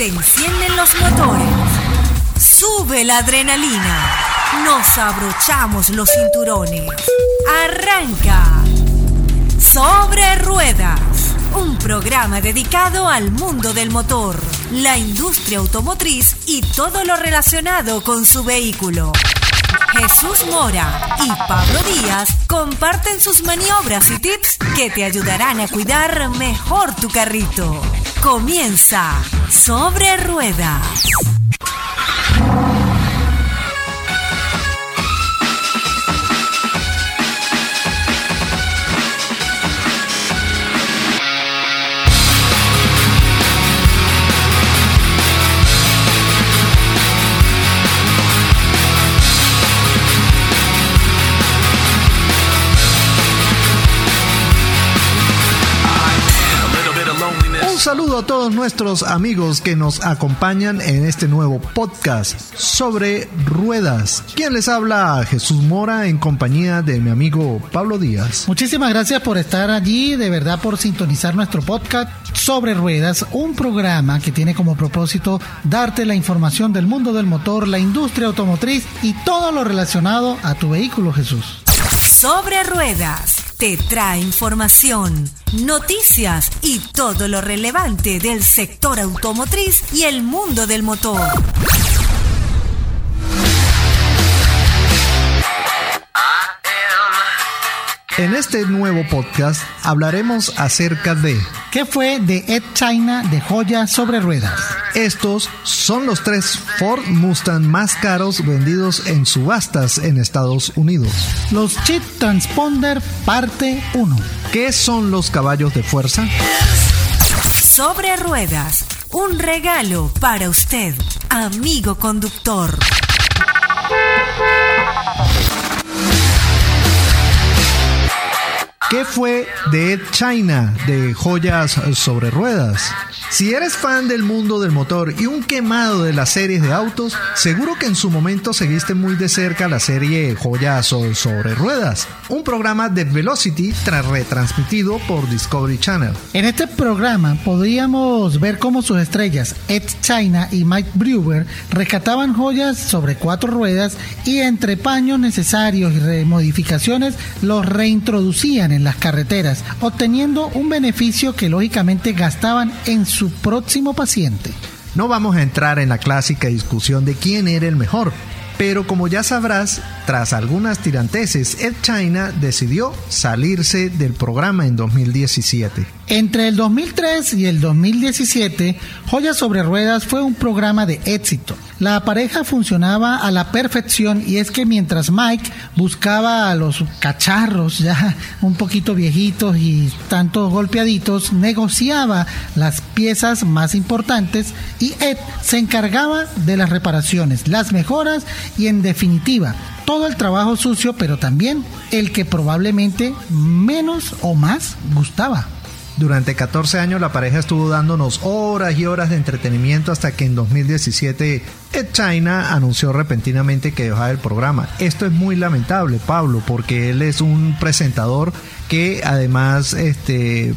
Se encienden los motores. Sube la adrenalina. Nos abrochamos los cinturones. Arranca. Sobre ruedas. Un programa dedicado al mundo del motor, la industria automotriz y todo lo relacionado con su vehículo. Jesús Mora y Pablo Díaz comparten sus maniobras y tips que te ayudarán a cuidar mejor tu carrito. Comienza sobre ruedas. Saludo a todos nuestros amigos que nos acompañan en este nuevo podcast sobre ruedas. ¿Quién les habla? Jesús Mora en compañía de mi amigo Pablo Díaz. Muchísimas gracias por estar allí, de verdad por sintonizar nuestro podcast sobre ruedas, un programa que tiene como propósito darte la información del mundo del motor, la industria automotriz y todo lo relacionado a tu vehículo, Jesús. Sobre ruedas te trae información, noticias y todo lo relevante del sector automotriz y el mundo del motor. En este nuevo podcast hablaremos acerca de ¿Qué fue de Ed China de joya sobre ruedas? Estos son los tres Ford Mustang más caros vendidos en subastas en Estados Unidos. Los Chip Transponder parte 1. ¿Qué son los caballos de fuerza? Sobre ruedas, un regalo para usted, amigo conductor. ¿Qué fue de Ed China de joyas sobre ruedas? Si eres fan del mundo del motor y un quemado de las series de autos, seguro que en su momento seguiste muy de cerca la serie Joyas sobre Ruedas, un programa de Velocity retransmitido por Discovery Channel. En este programa podríamos ver cómo sus estrellas Ed China y Mike Brewer rescataban joyas sobre cuatro ruedas y entre paños necesarios y remodificaciones los reintroducían en las carreteras, obteniendo un beneficio que lógicamente gastaban en su próximo paciente. No vamos a entrar en la clásica discusión de quién era el mejor, pero como ya sabrás, tras algunas tiranteses, Ed China decidió salirse del programa en 2017. Entre el 2003 y el 2017, Joya sobre Ruedas fue un programa de éxito. La pareja funcionaba a la perfección y es que mientras Mike buscaba a los cacharros ya un poquito viejitos y tanto golpeaditos, negociaba las piezas más importantes y Ed se encargaba de las reparaciones, las mejoras y en definitiva todo el trabajo sucio, pero también el que probablemente menos o más gustaba. Durante 14 años la pareja estuvo dándonos horas y horas de entretenimiento hasta que en 2017 Ed China anunció repentinamente que dejaba el programa. Esto es muy lamentable, Pablo, porque él es un presentador que además este,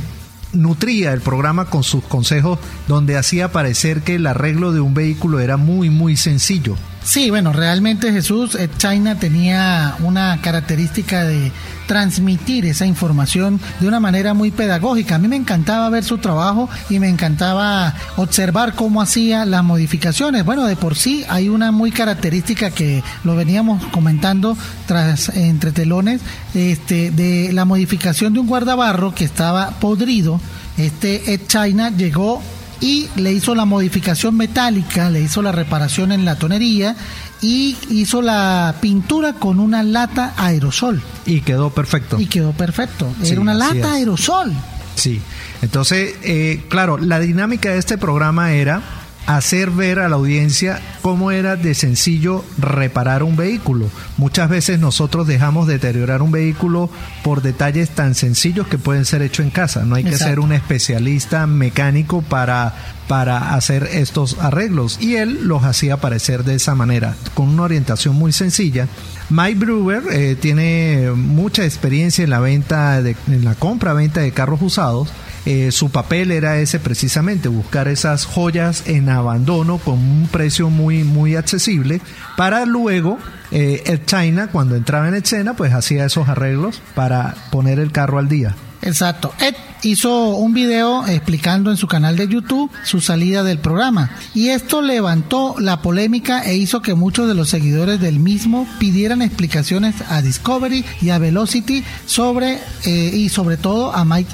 nutría el programa con sus consejos donde hacía parecer que el arreglo de un vehículo era muy muy sencillo. Sí, bueno, realmente Jesús, Ed China tenía una característica de transmitir esa información de una manera muy pedagógica. A mí me encantaba ver su trabajo y me encantaba observar cómo hacía las modificaciones. Bueno, de por sí hay una muy característica que lo veníamos comentando tras entre telones, este, de la modificación de un guardabarro que estaba podrido. Este Ed China llegó y le hizo la modificación metálica, le hizo la reparación en la tonería y hizo la pintura con una lata aerosol. Y quedó perfecto. Y quedó perfecto. Era una lata aerosol. Sí. Entonces, eh, claro, la dinámica de este programa era hacer ver a la audiencia cómo era de sencillo reparar un vehículo. Muchas veces nosotros dejamos deteriorar un vehículo por detalles tan sencillos que pueden ser hechos en casa. No hay que ser un especialista mecánico para, para hacer estos arreglos. Y él los hacía parecer de esa manera, con una orientación muy sencilla. Mike Brewer eh, tiene mucha experiencia en la venta, de, en la compra-venta de carros usados eh, su papel era ese precisamente, buscar esas joyas en abandono con un precio muy, muy accesible para luego eh, China, cuando entraba en escena, pues hacía esos arreglos para poner el carro al día. Exacto. Ed hizo un video explicando en su canal de YouTube su salida del programa y esto levantó la polémica e hizo que muchos de los seguidores del mismo pidieran explicaciones a Discovery y a Velocity sobre eh, y sobre todo a Mike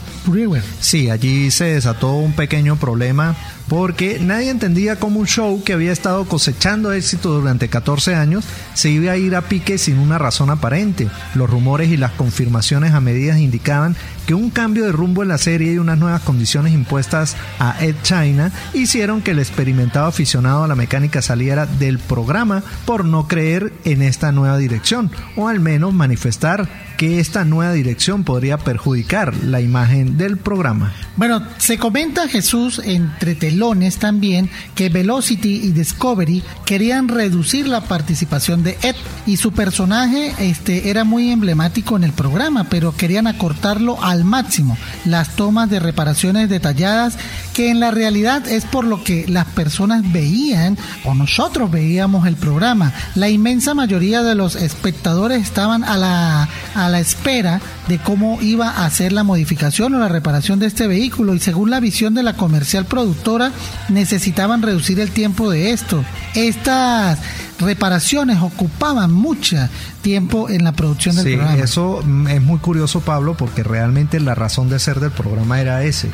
Sí, allí se desató un pequeño problema porque nadie entendía cómo un show que había estado cosechando éxito durante 14 años se iba a ir a pique sin una razón aparente. Los rumores y las confirmaciones a medidas indicaban que un cambio de rumbo en la serie y unas nuevas condiciones impuestas a Ed China hicieron que el experimentado aficionado a la mecánica saliera del programa por no creer en esta nueva dirección o al menos manifestar que esta nueva dirección podría perjudicar la imagen del programa. Bueno, se comenta Jesús entre telones también que Velocity y Discovery querían reducir la participación de Ed y su personaje este, era muy emblemático en el programa, pero querían acortarlo al máximo. Las tomas de reparaciones detalladas que en la realidad es por lo que las personas veían o nosotros veíamos el programa. La inmensa mayoría de los espectadores estaban a la a la espera de cómo iba a ser la modificación o la reparación de este vehículo y según la visión de la comercial productora necesitaban reducir el tiempo de esto. Estas reparaciones ocupaban mucho tiempo en la producción del sí, programa. Eso es muy curioso, Pablo, porque realmente la razón de ser del programa era ese.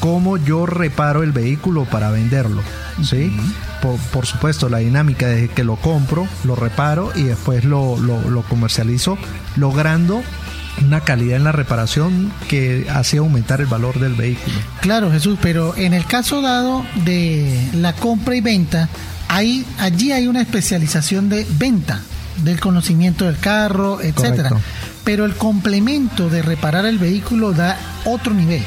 Cómo yo reparo el vehículo para venderlo. ¿sí? por, por, supuesto, la dinámica de que lo compro, lo reparo y después lo, lo, lo comercializo, logrando una calidad en la reparación que hace aumentar el valor del vehículo. Claro, Jesús, pero en el caso dado de la compra y venta, hay, allí hay una especialización de venta del conocimiento del carro, etcétera. Correcto. Pero el complemento de reparar el vehículo da otro nivel.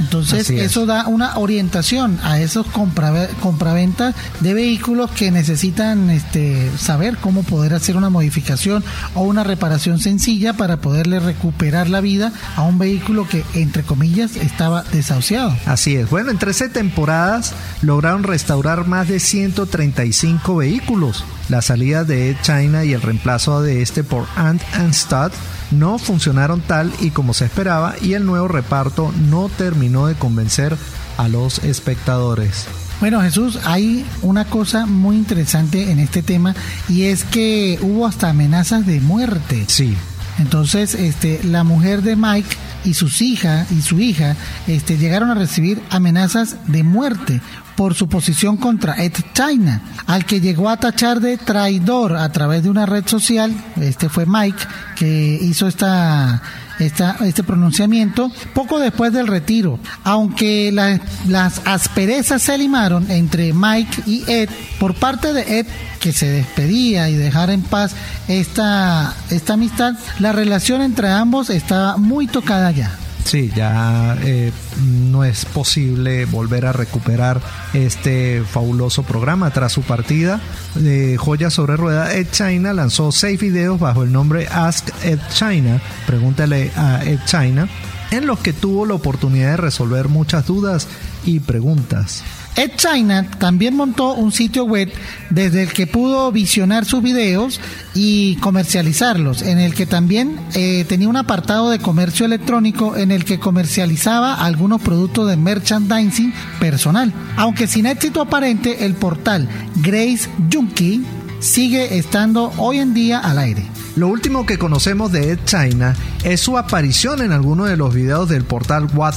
Entonces es. eso da una orientación a esos compra- compraventas de vehículos que necesitan este, saber cómo poder hacer una modificación o una reparación sencilla para poderle recuperar la vida a un vehículo que entre comillas estaba desahuciado. Así es. Bueno, en 13 temporadas lograron restaurar más de 135 vehículos. La salida de Ed China y el reemplazo de este por Ant and Stud no funcionaron tal y como se esperaba y el nuevo reparto no terminó de convencer a los espectadores. Bueno, Jesús, hay una cosa muy interesante en este tema y es que hubo hasta amenazas de muerte. Sí, Entonces, este, la mujer de Mike y sus hijas y su hija, este, llegaron a recibir amenazas de muerte por su posición contra Ed China, al que llegó a tachar de traidor a través de una red social. Este fue Mike que hizo esta esta, este pronunciamiento poco después del retiro, aunque la- las asperezas se limaron entre Mike y Ed por parte de Ed que se despedía y dejara en paz esta, esta amistad, la relación entre ambos estaba muy tocada ya. Sí, ya eh, no es posible volver a recuperar este fabuloso programa. Tras su partida de Joya sobre Rueda, Ed China lanzó seis videos bajo el nombre Ask Ed China, pregúntale a Ed China, en los que tuvo la oportunidad de resolver muchas dudas y preguntas. Ed China también montó un sitio web desde el que pudo visionar sus videos y comercializarlos, en el que también eh, tenía un apartado de comercio electrónico en el que comercializaba algunos productos de merchandising personal. Aunque sin éxito aparente, el portal Grace Junkie sigue estando hoy en día al aire. Lo último que conocemos de Ed China es su aparición en algunos de los videos del portal What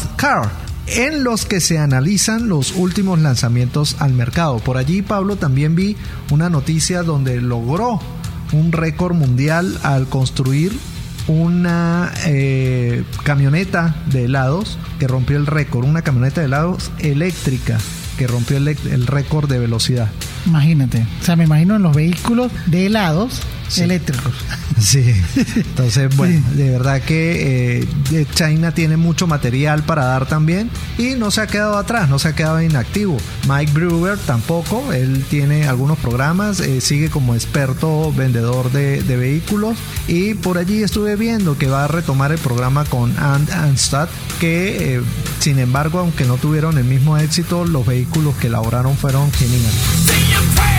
en los que se analizan los últimos lanzamientos al mercado. Por allí, Pablo, también vi una noticia donde logró un récord mundial al construir una eh, camioneta de helados que rompió el récord, una camioneta de helados eléctrica que rompió el, el récord de velocidad. Imagínate, o sea, me imagino en los vehículos de helados eléctricos. Sí, entonces, bueno, de verdad que eh, China tiene mucho material para dar también y no se ha quedado atrás, no se ha quedado inactivo. Mike Brewer tampoco, él tiene algunos programas, eh, sigue como experto vendedor de, vehículos y por allí estuve viendo que va a retomar el programa con And Anstad, que eh, sin embargo, aunque no tuvieron el mismo éxito, los vehículos que elaboraron fueron geniales.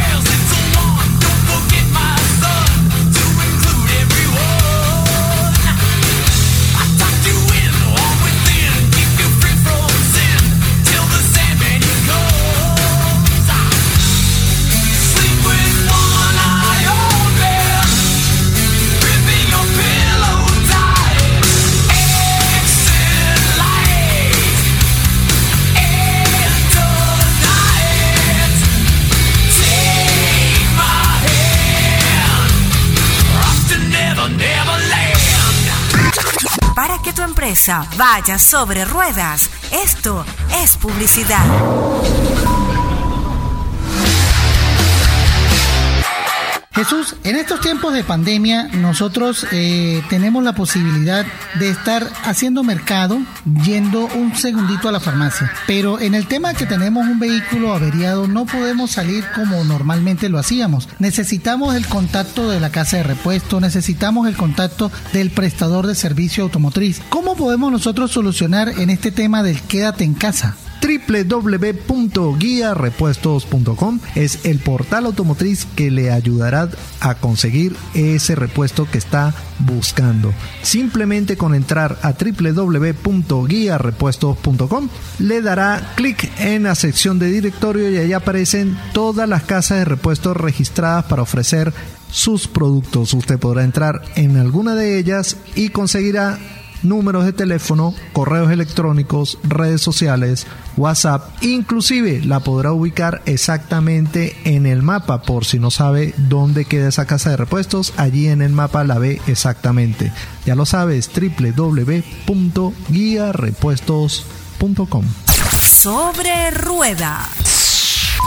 Vaya sobre ruedas. Esto es publicidad. Jesús, en estos tiempos de pandemia nosotros eh, tenemos la posibilidad de estar haciendo mercado yendo un segundito a la farmacia. Pero en el tema que tenemos un vehículo averiado no podemos salir como normalmente lo hacíamos. Necesitamos el contacto de la casa de repuesto, necesitamos el contacto del prestador de servicio automotriz. ¿Cómo podemos nosotros solucionar en este tema del quédate en casa? www.guiarepuestos.com es el portal automotriz que le ayudará a conseguir ese repuesto que está buscando. Simplemente con entrar a www.guiarepuestos.com le dará clic en la sección de directorio y ahí aparecen todas las casas de repuestos registradas para ofrecer sus productos. Usted podrá entrar en alguna de ellas y conseguirá números de teléfono, correos electrónicos, redes sociales, WhatsApp, inclusive la podrá ubicar exactamente en el mapa por si no sabe dónde queda esa casa de repuestos, allí en el mapa la ve exactamente. Ya lo sabes, www.guiarepuestos.com. Sobre ruedas.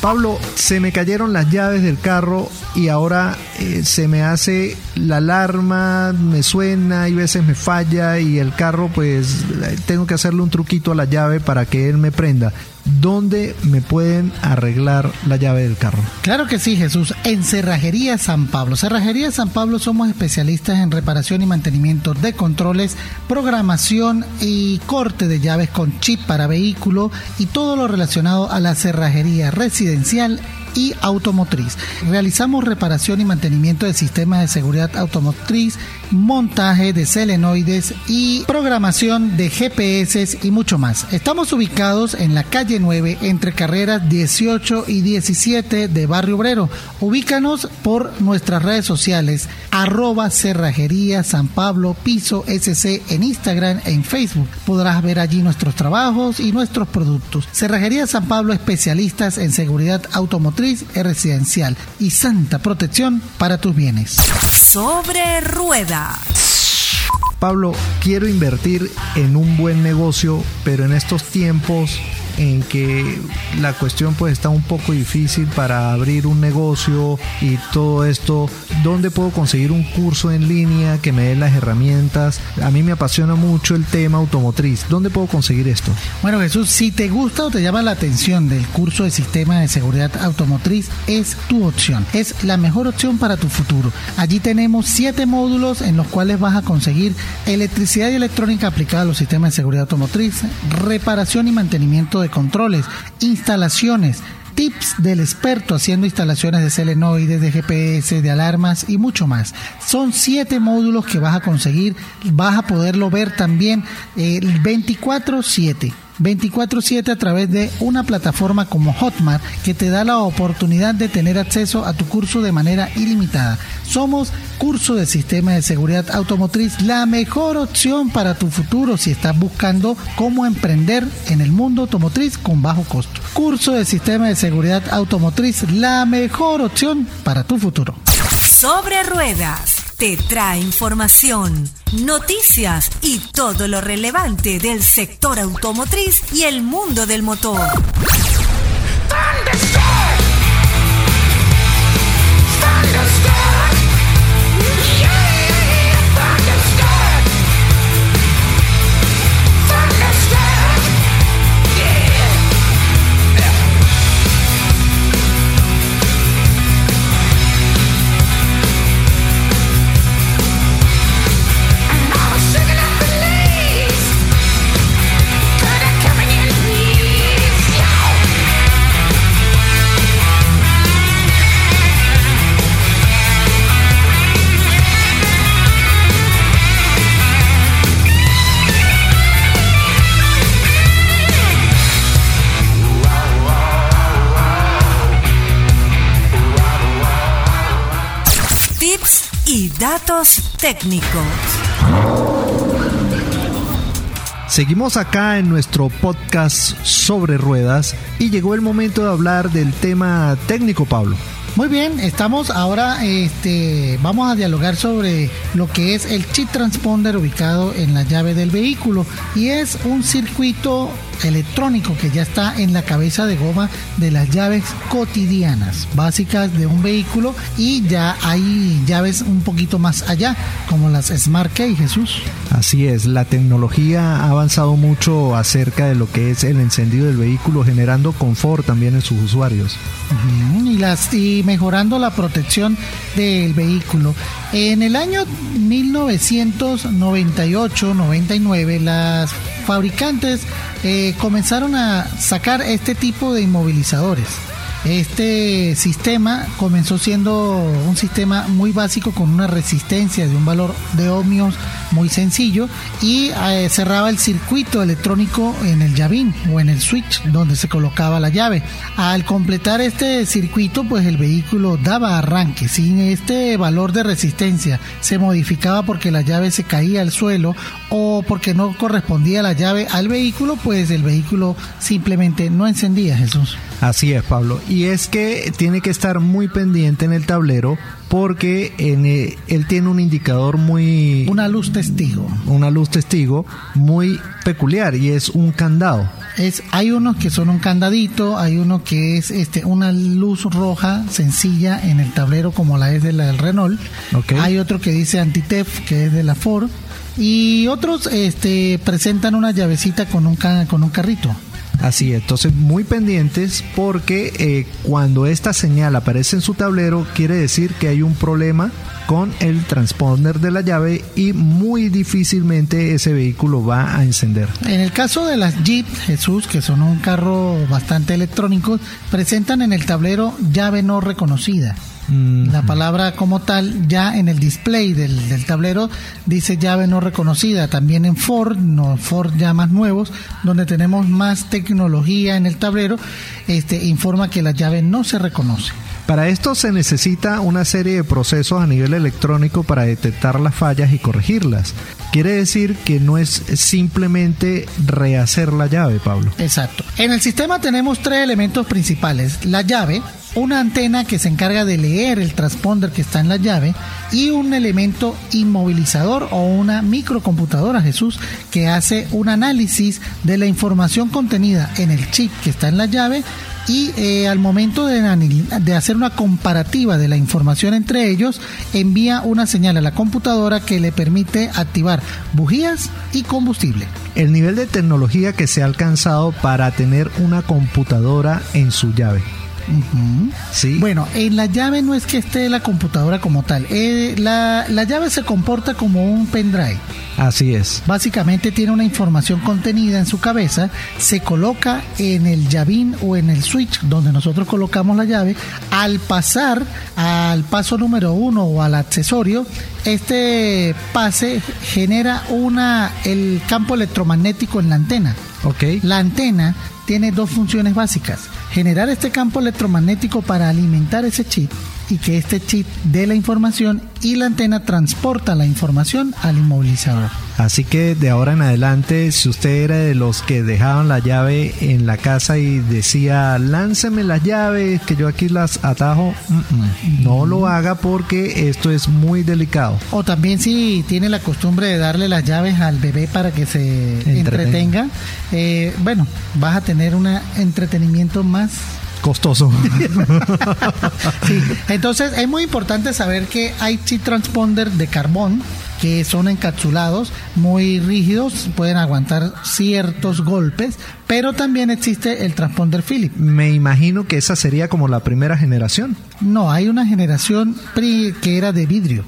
Pablo, se me cayeron las llaves del carro y ahora eh, se me hace la alarma, me suena y veces me falla y el carro pues tengo que hacerle un truquito a la llave para que él me prenda. ¿Dónde me pueden arreglar la llave del carro? Claro que sí, Jesús. En Cerrajería San Pablo. Cerrajería San Pablo somos especialistas en reparación y mantenimiento de controles, programación y corte de llaves con chip para vehículo y todo lo relacionado a la cerrajería residencial y automotriz. Realizamos reparación y mantenimiento de sistemas de seguridad automotriz, montaje de selenoides y programación de GPS y mucho más. Estamos ubicados en la calle 9 entre carreras 18 y 17 de Barrio Obrero. Ubícanos por nuestras redes sociales arroba cerrajería San Pablo Piso SC en Instagram en Facebook. Podrás ver allí nuestros trabajos y nuestros productos. Cerrajería San Pablo especialistas en seguridad automotriz residencial y santa protección para tus bienes. Sobre ruedas. Pablo, quiero invertir en un buen negocio, pero en estos tiempos en que la cuestión pues está un poco difícil para abrir un negocio y todo esto, ¿dónde puedo conseguir un curso en línea que me dé las herramientas? A mí me apasiona mucho el tema automotriz. ¿Dónde puedo conseguir esto? Bueno Jesús, si te gusta o te llama la atención del curso de sistema de seguridad automotriz, es tu opción. Es la mejor opción para tu futuro. Allí tenemos siete módulos en los cuales vas a conseguir electricidad y electrónica aplicada a los sistemas de seguridad automotriz, reparación y mantenimiento de controles, instalaciones, tips del experto haciendo instalaciones de selenoides, de GPS, de alarmas y mucho más. Son siete módulos que vas a conseguir, vas a poderlo ver también el 24/7. 24/7 a través de una plataforma como Hotmart que te da la oportunidad de tener acceso a tu curso de manera ilimitada. Somos curso de sistema de seguridad automotriz, la mejor opción para tu futuro si estás buscando cómo emprender en el mundo automotriz con bajo costo. Curso de sistema de seguridad automotriz, la mejor opción para tu futuro. Sobre ruedas te trae información, noticias y todo lo relevante del sector automotriz y el mundo del motor. Seguimos acá en nuestro podcast sobre ruedas y llegó el momento de hablar del tema técnico, Pablo. Muy bien, estamos ahora, este, vamos a dialogar sobre lo que es el chip transponder ubicado en la llave del vehículo y es un circuito electrónico que ya está en la cabeza de goma de las llaves cotidianas básicas de un vehículo y ya hay llaves un poquito más allá como las Smart Key, Jesús. Así es, la tecnología ha avanzado mucho acerca de lo que es el encendido del vehículo generando confort también en sus usuarios. y las y mejorando la protección del vehículo. En el año 1998-99 las fabricantes eh, comenzaron a sacar este tipo de inmovilizadores. Este sistema comenzó siendo un sistema muy básico con una resistencia de un valor de ohmios muy sencillo y eh, cerraba el circuito electrónico en el llavín o en el switch donde se colocaba la llave. Al completar este circuito, pues el vehículo daba arranque. Sin este valor de resistencia se modificaba porque la llave se caía al suelo o porque no correspondía la llave al vehículo, pues el vehículo simplemente no encendía, Jesús. Así es, Pablo. Y es que tiene que estar muy pendiente en el tablero porque en, eh, él tiene un indicador muy... Una luz testigo. Una luz testigo muy peculiar y es un candado. Es, hay unos que son un candadito, hay uno que es este una luz roja sencilla en el tablero como la es de la del Renault. Hay otro que dice Antitef, que es de la Ford. Y otros este, presentan una llavecita con un, con un carrito. Así, entonces muy pendientes porque eh, cuando esta señal aparece en su tablero quiere decir que hay un problema con el transponder de la llave y muy difícilmente ese vehículo va a encender. En el caso de las Jeep Jesús, que son un carro bastante electrónico, presentan en el tablero llave no reconocida. La palabra como tal ya en el display del, tablero dice llave no reconocida. También en Ford, no Ford ya más nuevos, donde tenemos más tecnología en el tablero, este informa que la llave no se reconoce. Para esto se necesita una serie de procesos a nivel electrónico para detectar las fallas y corregirlas. Quiere decir que no es simplemente rehacer la llave, Pablo. Exacto. En el sistema tenemos tres elementos principales. La llave, una antena que se encarga de leer el transponder que está en la llave y un elemento inmovilizador o una microcomputadora, Jesús, que hace un análisis de la información contenida en el chip que está en la llave y eh, al momento de, de, hacer una comparativa de la información entre ellos, envía una señal a la computadora que le permite activar bujías y combustible. El nivel de tecnología que se ha alcanzado para tener una computadora en su llave. ¿Sí? Bueno, en la llave no es que esté la computadora como tal. Eh, la, la llave se comporta como un pendrive. Así es. Básicamente tiene una información contenida en su cabeza, se coloca en el llavín o en el switch donde nosotros colocamos la llave. Al pasar al paso número uno o al accesorio, este pase genera una el campo electromagnético en la antena. Okay. La antena tiene dos funciones básicas. Generar este campo electromagnético para alimentar ese chip y que este chip dé la información y la antena transporta la información al inmovilizador. Así que de ahora en adelante, si usted era de los que dejaban la llave en la casa y decía, lánceme las llaves, que yo aquí las atajo, no lo haga porque esto es muy delicado. O también si tiene la costumbre de darle las llaves al bebé para que se entretenga, eh, bueno, vas a tener un entretenimiento más costoso. Entonces es muy importante saber que hay transponder de carbón que son encapsulados, muy rígidos, pueden aguantar ciertos golpes, pero también existe el transponder Philips. Me imagino que esa sería como la primera generación. No, hay una generación que era de vidrio.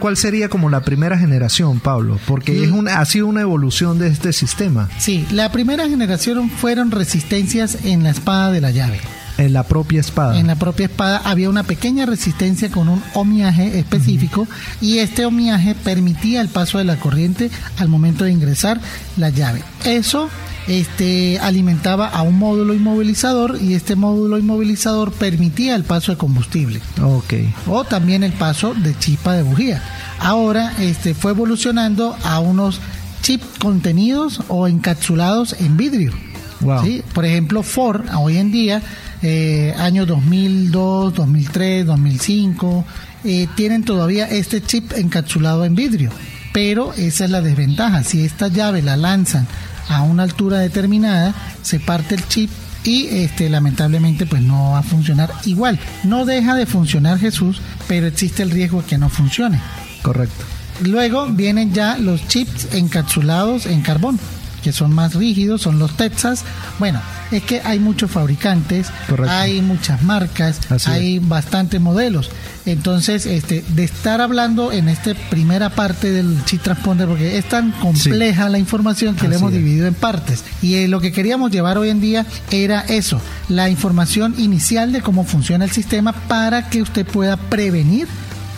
¿Cuál, sería como la primera generación, Pablo? Porque es una, ha sido una evolución de este sistema. Sí, la primera generación fueron resistencias en la espada de la llave. En la propia espada. En la propia espada había una pequeña resistencia con un omiaje específico y este omiaje permitía el paso de la corriente al momento de ingresar la llave. Eso este, alimentaba a un módulo inmovilizador y este módulo inmovilizador permitía el paso de combustible. Ok. O también el paso de chispa de bujía. Ahora este, fue evolucionando a unos chips contenidos o encapsulados en vidrio. Wow. ¿sí? Por ejemplo, Ford hoy en día, eh, año 2002, 2003, 2005, eh, tienen todavía este chip encapsulado en vidrio. Pero esa es la desventaja. Si esta llave la lanzan a una altura determinada, se parte el chip y este lamentablemente pues no va a funcionar igual. No deja de funcionar Jesús, pero existe el riesgo de que no funcione. Correcto. Luego vienen ya los chips encapsulados en carbón, que son más rígidos, son los Texas. Bueno, es que hay muchos fabricantes, Correcto. hay muchas marcas, Así hay bastantes modelos. Entonces, este, de estar hablando en esta primera parte del chip transponder, porque es tan compleja la información que la Así hemos es. dividido en partes. Y eh, lo que queríamos llevar hoy en día era eso, la información inicial de cómo funciona el sistema para que usted pueda prevenir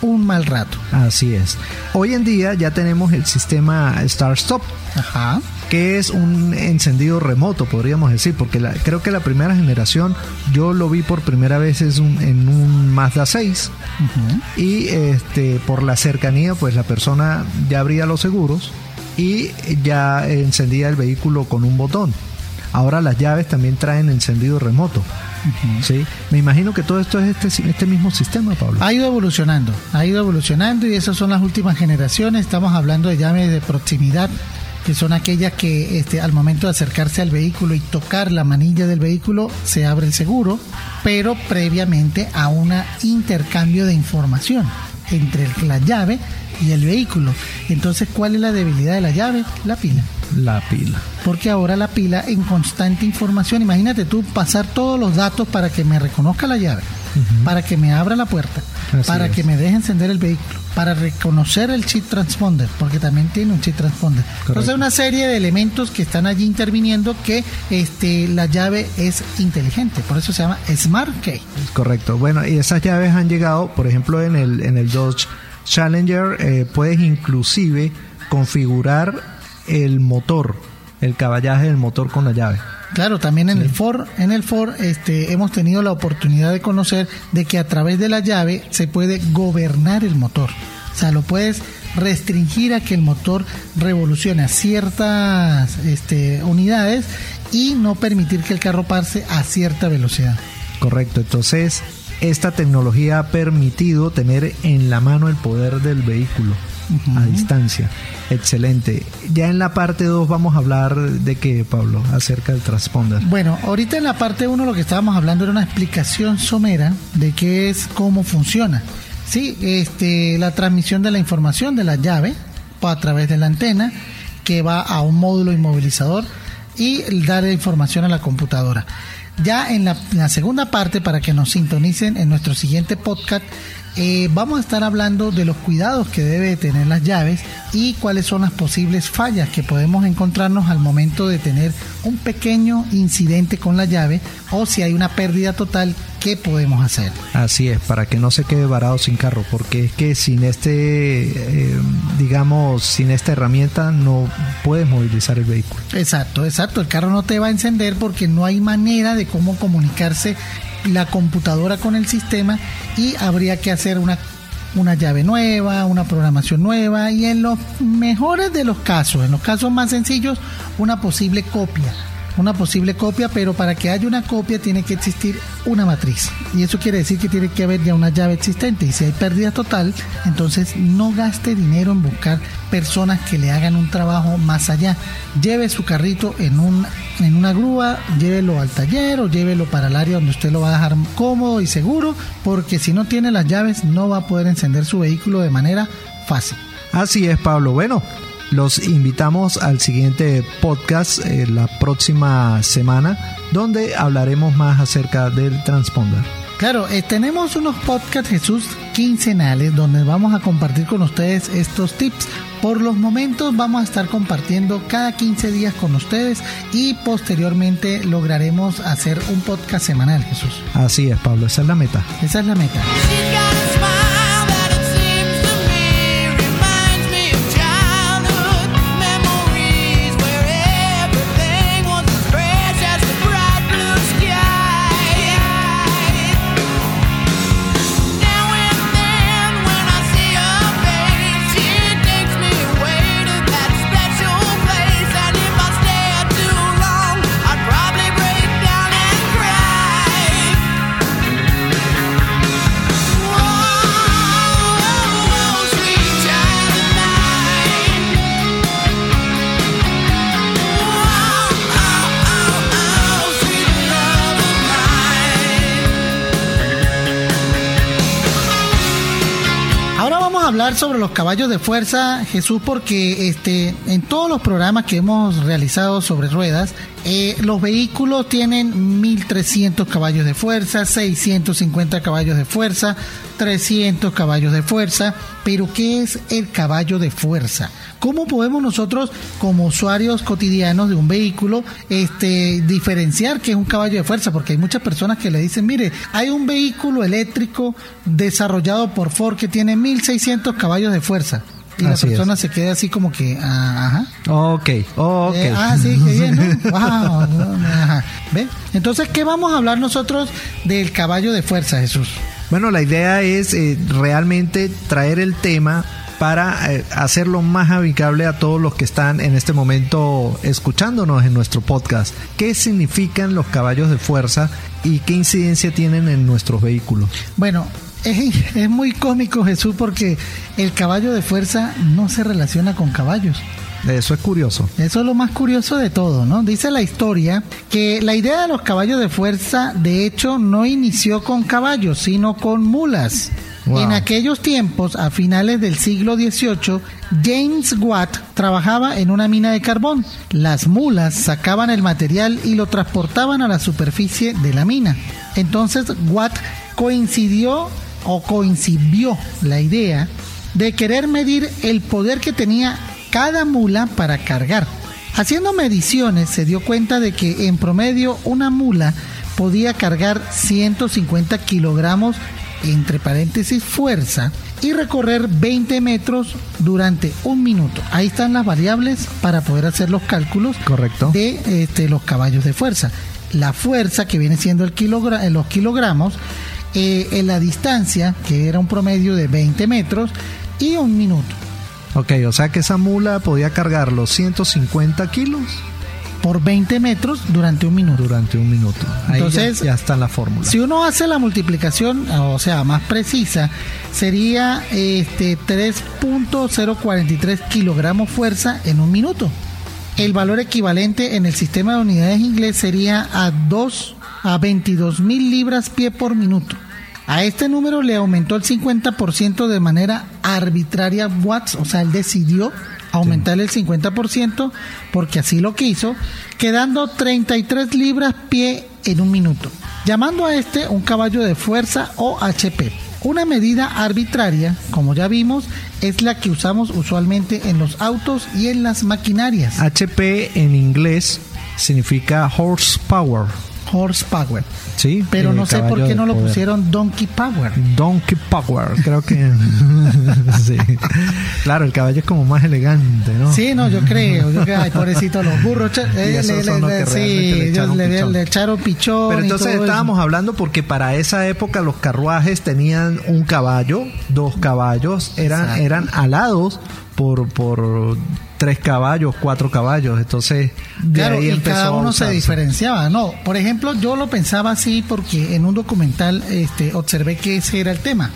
un mal rato. Así es. Hoy en día ya tenemos el sistema Start Stop, Ajá. que es un encendido remoto, podríamos decir, porque la- creo que la primera generación yo lo vi por primera vez es un- en un Mazda 6 Ujú. y este por la cercanía pues la persona ya abría los seguros y ya encendía el vehículo con un botón. Ahora las llaves también traen encendido remoto. ¿Sí? Me imagino que todo esto es este, este mismo sistema, Pablo. Ha ido evolucionando, ha ido evolucionando y esas son las últimas generaciones. Estamos hablando de llaves de proximidad, que son aquellas que este, al momento de acercarse al vehículo y tocar la manilla del vehículo se abre el seguro, pero previamente a un intercambio de información entre la llave y el vehículo. Entonces, ¿cuál es la debilidad de la llave? La pila. La pila. Porque ahora la pila en constante información, imagínate tú pasar todos los datos para que me reconozca la llave, para que me abra la puerta, Así para es. que me deje encender el vehículo, para reconocer el chip transponder, porque también tiene un chip transponder. Entonces una serie de elementos que están allí interviniendo que este la llave es inteligente, por eso se llama Smart Key. Correcto. Bueno, y esas llaves han llegado, por ejemplo, en el, en el Dodge Challenger, eh, puedes inclusive configurar el motor, el caballaje del motor con la llave. Claro, también en el Ford, en el Ford este, hemos tenido la oportunidad de conocer de que a través de la llave se puede gobernar el motor. O sea, lo puedes restringir a que el motor revolucione a ciertas este, unidades y no permitir que el carro pase a cierta velocidad. Correcto. Entonces, esta tecnología ha permitido tener en la mano el poder del vehículo a distancia. Excelente. Ya en la parte 2 vamos a hablar de qué, Pablo, acerca del transponder. Bueno, ahorita en la parte 1 lo que estábamos hablando era una explicación somera de qué es, cómo funciona. Sí, este, la transmisión de la información de la llave a través de la antena que va a un módulo inmovilizador y dar información a la computadora. Ya en la, segunda parte, para que nos sintonicen en nuestro siguiente podcast, eh, vamos a estar hablando de los cuidados que debe tener las llaves y cuáles son las posibles fallas que podemos encontrarnos al momento de tener un pequeño incidente con la llave o si hay una pérdida total, ¿qué podemos hacer? Así es, para que no se quede varado sin carro, porque es que sin este, eh, digamos, sin esta herramienta no puedes movilizar el vehículo. Exacto, exacto. El carro no te va a encender porque no hay manera de cómo comunicarse la computadora con el sistema y habría que hacer una, una llave nueva, una programación nueva y en los mejores de los casos, en los casos más sencillos, una posible copia. Una posible copia, pero para que haya una copia tiene que existir una matriz. Y eso quiere decir que tiene que haber ya una llave existente. Y si hay pérdida total, entonces no gaste dinero en buscar personas que le hagan un trabajo más allá. Lleve su carrito en, un, en una grúa, llévelo al taller o llévelo para el área donde usted lo va a dejar cómodo y seguro, porque si no tiene las llaves no va a poder encender su vehículo de manera fácil. Así es, Pablo. Bueno, los invitamos al siguiente podcast eh, la próxima semana, donde hablaremos más acerca del transponder. Claro, eh, tenemos unos podcasts Jesús quincenales donde vamos a compartir con ustedes estos tips. Por los momentos vamos a estar compartiendo cada 15 días con ustedes y posteriormente lograremos hacer un podcast semanal, Jesús. Así es, Pablo, esa es la meta. Esa es la meta. Hablar sobre los caballos de fuerza, Jesús, porque este, en todos los programas que hemos realizado sobre ruedas, eh, los vehículos tienen 1300 caballos de fuerza, 650 caballos de fuerza, 300 caballos de fuerza. Pero, ¿qué es el caballo de fuerza? ¿Cómo podemos nosotros, como usuarios cotidianos de un vehículo, este, diferenciar qué es un caballo de fuerza? Porque hay muchas personas que le dicen, mire, hay un vehículo eléctrico desarrollado por Ford que tiene 1600 caballos de fuerza. Y Así la es. persona se queda así como que, ah, ajá. Ok, ok. Eh, ah, sí, qué bien, ¿no? Wow, ajá. ¿Ve? Entonces, ¿qué vamos a hablar nosotros del caballo de fuerza, Jesús? Bueno, la idea es eh, realmente traer el tema para eh, hacerlo más amigable a todos los que están en este momento escuchándonos en nuestro podcast. ¿Qué significan los caballos de fuerza y qué incidencia tienen en nuestros vehículos? Bueno, es, es muy cómico, Jesús, porque el caballo de fuerza no se relaciona con caballos. Eso es curioso. Eso es lo más curioso de todo, ¿no? Dice la historia que la idea de los caballos de fuerza, de hecho, no inició con caballos, sino con mulas. Wow. En aquellos tiempos, a finales del siglo XVIII, James Watt trabajaba en una mina de carbón. Las mulas sacaban el material y lo transportaban a la superficie de la mina. Entonces Watt coincidió o coincidió la idea de querer medir el poder que tenía cada mula para cargar. Haciendo mediciones se dio cuenta de que en promedio una mula podía cargar 150 kilogramos, entre paréntesis fuerza, y recorrer 20 metros durante un minuto. Ahí están las variables para poder hacer los cálculos Correcto. de este, los caballos de fuerza. La fuerza, que viene siendo el kilogra- los kilogramos, eh, en la distancia, que era un promedio de 20 metros, y un minuto. Ok, o sea que esa mula podía cargar los 150 kilos por 20 metros durante un minuto. durante un minuto. Ahí Entonces, ya, ya está la fórmula. Si uno hace la multiplicación, o sea, más precisa, sería este 3.043 kilogramos fuerza en un minuto. El valor equivalente en el sistema de unidades inglés sería a 2 a 22 mil libras pie por minuto. A este número le aumentó el 50% de manera arbitraria Watts, o sea, él decidió aumentar el 50% porque así lo quiso, quedando 33 libras pie en un minuto, llamando a este un caballo de fuerza o HP. Una medida arbitraria, como ya vimos, es la que usamos usualmente en los autos y en las maquinarias. HP en inglés significa horsepower. Horsepower. Sí, Pero no sé por qué no lo poder. pusieron Donkey Power. Donkey Power, creo que. sí. Claro, el caballo es como más elegante, ¿no? Sí, no, yo creo. Yo creo ay, pobrecito los burros. eh, le- le- que sí, le echaron ellos le, pichón. le echaron pichón. Pero entonces eso. estábamos hablando porque para esa época los carruajes tenían un caballo, dos caballos, eran, Exacto. eran alados por, por tres caballos, cuatro caballos. Entonces, de Claro, ahí y empezó cada uno se diferenciaba. No, por ejemplo, yo lo pensaba así porque en un documental este, observé que ese era el tema.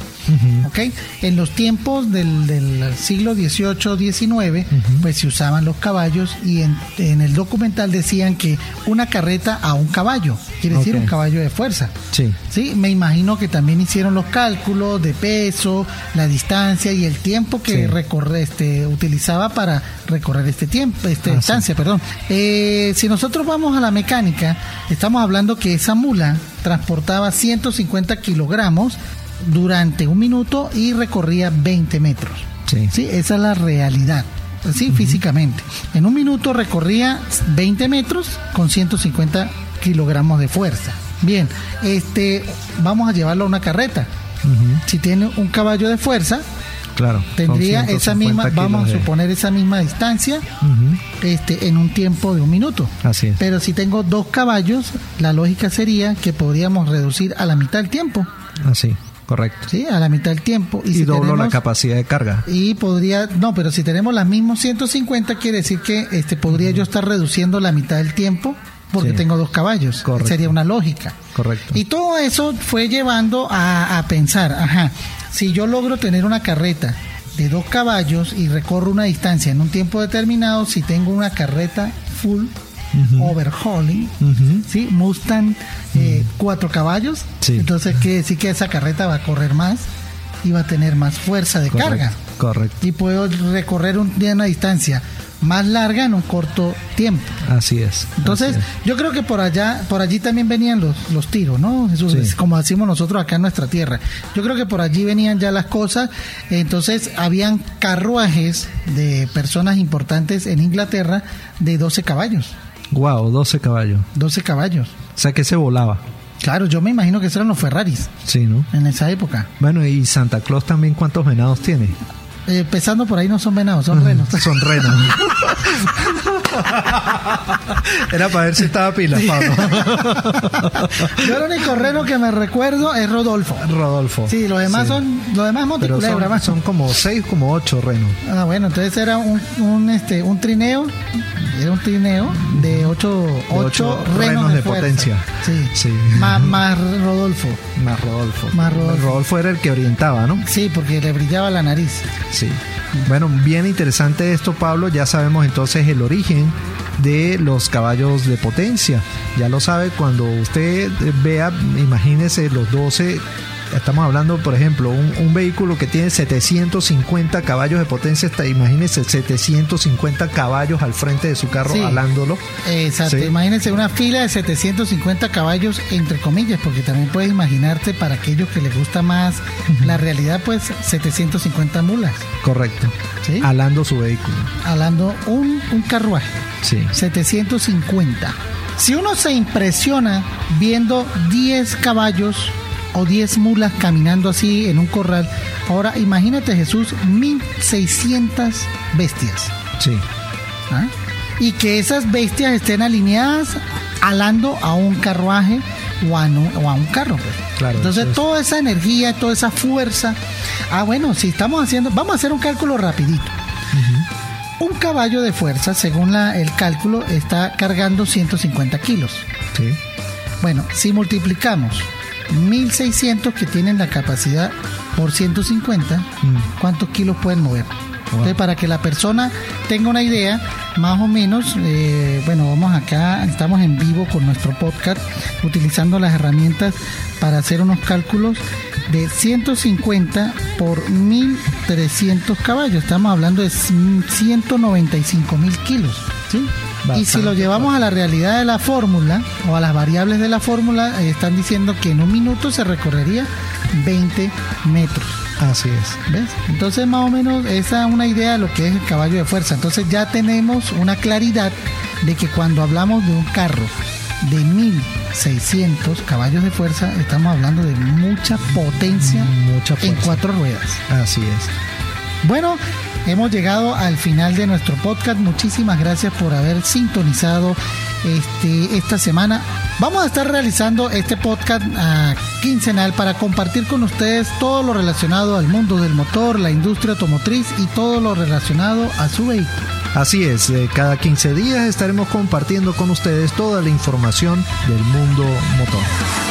¿ok? En los tiempos del, del siglo XVIII, XIX, pues se usaban los caballos y en, en el documental decían que una carreta a un caballo, quiere decir un caballo de fuerza. Sí. Sí, me imagino que también hicieron los cálculos de peso, la distancia y el tiempo que Sí. recorre, este, utilizaba para recorrer este tiempo, esta Ah, sí. distancia, perdón. Eh, si nosotros vamos a la mecánica, estamos hablando que esa mula transportaba 150 kilogramos durante un minuto y recorría 20 metros. Sí. Sí, esa es la realidad. Sí, físicamente. En un minuto recorría 20 metros con 150 kilogramos de fuerza. Bien, este, vamos a llevarlo a una carreta. Si tiene un caballo de fuerza, Claro. tendría esa 150 misma, vamos a de- suponer esa misma distancia este, en un tiempo de un minuto. Así es. Pero si tengo dos caballos, la lógica sería que podríamos reducir a la mitad el tiempo. Así, correcto. ¿Sí? A la mitad del tiempo. Y, si doblo la capacidad de carga. Y podría, no, pero si tenemos las mismas 150, quiere decir que este podría yo estar reduciendo la mitad del tiempo porque Sí. tengo dos caballos. Correcto. Sería una lógica. Correcto. Y todo eso fue llevando a, a pensar, ajá, si yo logro tener una carreta de dos caballos y recorro una distancia en un tiempo determinado, si tengo una carreta full overhauling. ¿sí? Mustang eh, cuatro caballos, Sí. entonces quiere decir que esa carreta va a correr más y va a tener más fuerza de carga. Correcto. y puedo recorrer un- una distancia más larga en un corto tiempo. Así es. Entonces, así yo creo que por allá, por allí también venían los, los tiros, ¿no? Jesús, Sí. Es como decimos nosotros acá en nuestra tierra. Yo creo que por allí venían ya las cosas. Entonces, habían carruajes de personas importantes en Inglaterra de 12 caballos. Wow, 12 caballos. 12 caballos. O sea que se volaba. Claro, yo me imagino que esos eran los Ferraris Sí, ¿no? en esa época. Bueno, y Santa Claus también, ¿cuántos venados tiene? Eh, Empezando por ahí no son venados, son renos. Son renos. Era para ver si estaba pila, Pablo. Yo el único reno que me recuerdo es Rodolfo. Rodolfo. Sí, los demás Sí. son, los demás Pero son, son como seis, como ocho renos. Ah, bueno, entonces era un, un, este, un trineo, era un trineo de ocho, ocho, ocho renos, renos de, potencia. Sí, Sí. Más, más Rodolfo. Más Rodolfo. Más Rodolfo. era el que orientaba, ¿no? Sí, porque le brillaba la nariz. Sí. Bueno, bien interesante esto, Pablo. Ya sabemos entonces el origen de los caballos de potencia. Ya lo sabe, cuando usted vea, imagínese los 12. Estamos hablando, por ejemplo, un, un vehículo que tiene 750 caballos de potencia. Está, imagínese 750 caballos al frente de su carro Sí. alándolo. Exacto, Sí. imagínense una fila de 750 caballos, entre comillas, porque también puedes imaginarte para aquellos que les gusta más la realidad, pues 750 mulas, Correcto. Sí. Alando su vehículo. hablando un, un carruaje. Sí. 750. Si uno se impresiona viendo 10 caballos o 10 mulas caminando así en un corral, ahora imagínate Jesús, 1600 bestias. Sí. ¿ah? Y que esas bestias estén alineadas alando a un carruaje o a, un- o a un carro. Claro, Entonces toda esa energía, toda esa fuerza. Ah, bueno, si estamos haciendo, vamos a hacer un cálculo rapidito. Un caballo de fuerza, según la- el cálculo, está cargando 150 kilos. Sí. Bueno, si multiplicamos 1600 que tienen la capacidad por 150, Mm. ¿cuántos kilos pueden mover? Entonces, para que la persona tenga una idea, más o menos, eh, bueno, vamos acá, estamos en vivo con nuestro podcast, utilizando las herramientas para hacer unos cálculos de 150 por 1300 caballos. Estamos hablando de 195 mil kilos. ¿sí? Y si lo llevamos a la realidad de la fórmula o a las variables de la fórmula, eh, están diciendo que en un minuto se recorrería 20 metros. Así es. ¿Ves? Entonces más o menos esa es una idea de lo que es el caballo de fuerza. Entonces ya tenemos una claridad de que cuando hablamos de un carro de 1600 caballos de fuerza, estamos hablando de mucha potencia, Mucha en cuatro ruedas. Así es. Bueno, hemos llegado al final de nuestro podcast. Muchísimas gracias por haber sintonizado este, esta semana. Vamos a estar realizando este podcast ah, quincenal para compartir con ustedes todo lo relacionado al mundo del motor, la industria automotriz y todo lo relacionado a su vehículo. Así es, eh, cada 15 días estaremos compartiendo con ustedes toda la información del mundo motor.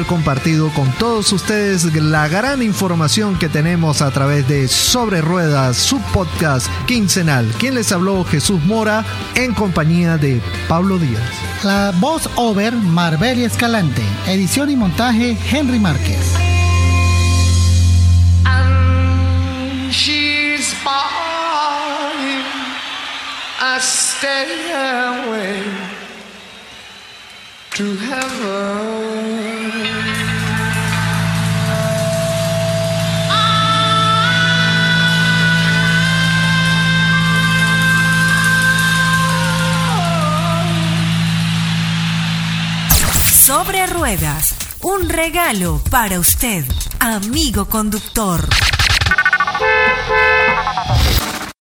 Haber compartido con todos ustedes la gran información que tenemos a través de Sobre Ruedas, su podcast quincenal. Quien les habló Jesús Mora en compañía de Pablo Díaz. La voz over Marbella Escalante. Edición y montaje Henry Márquez. And she's buying a stairway to heaven. Sobre ruedas, un regalo para usted, amigo conductor.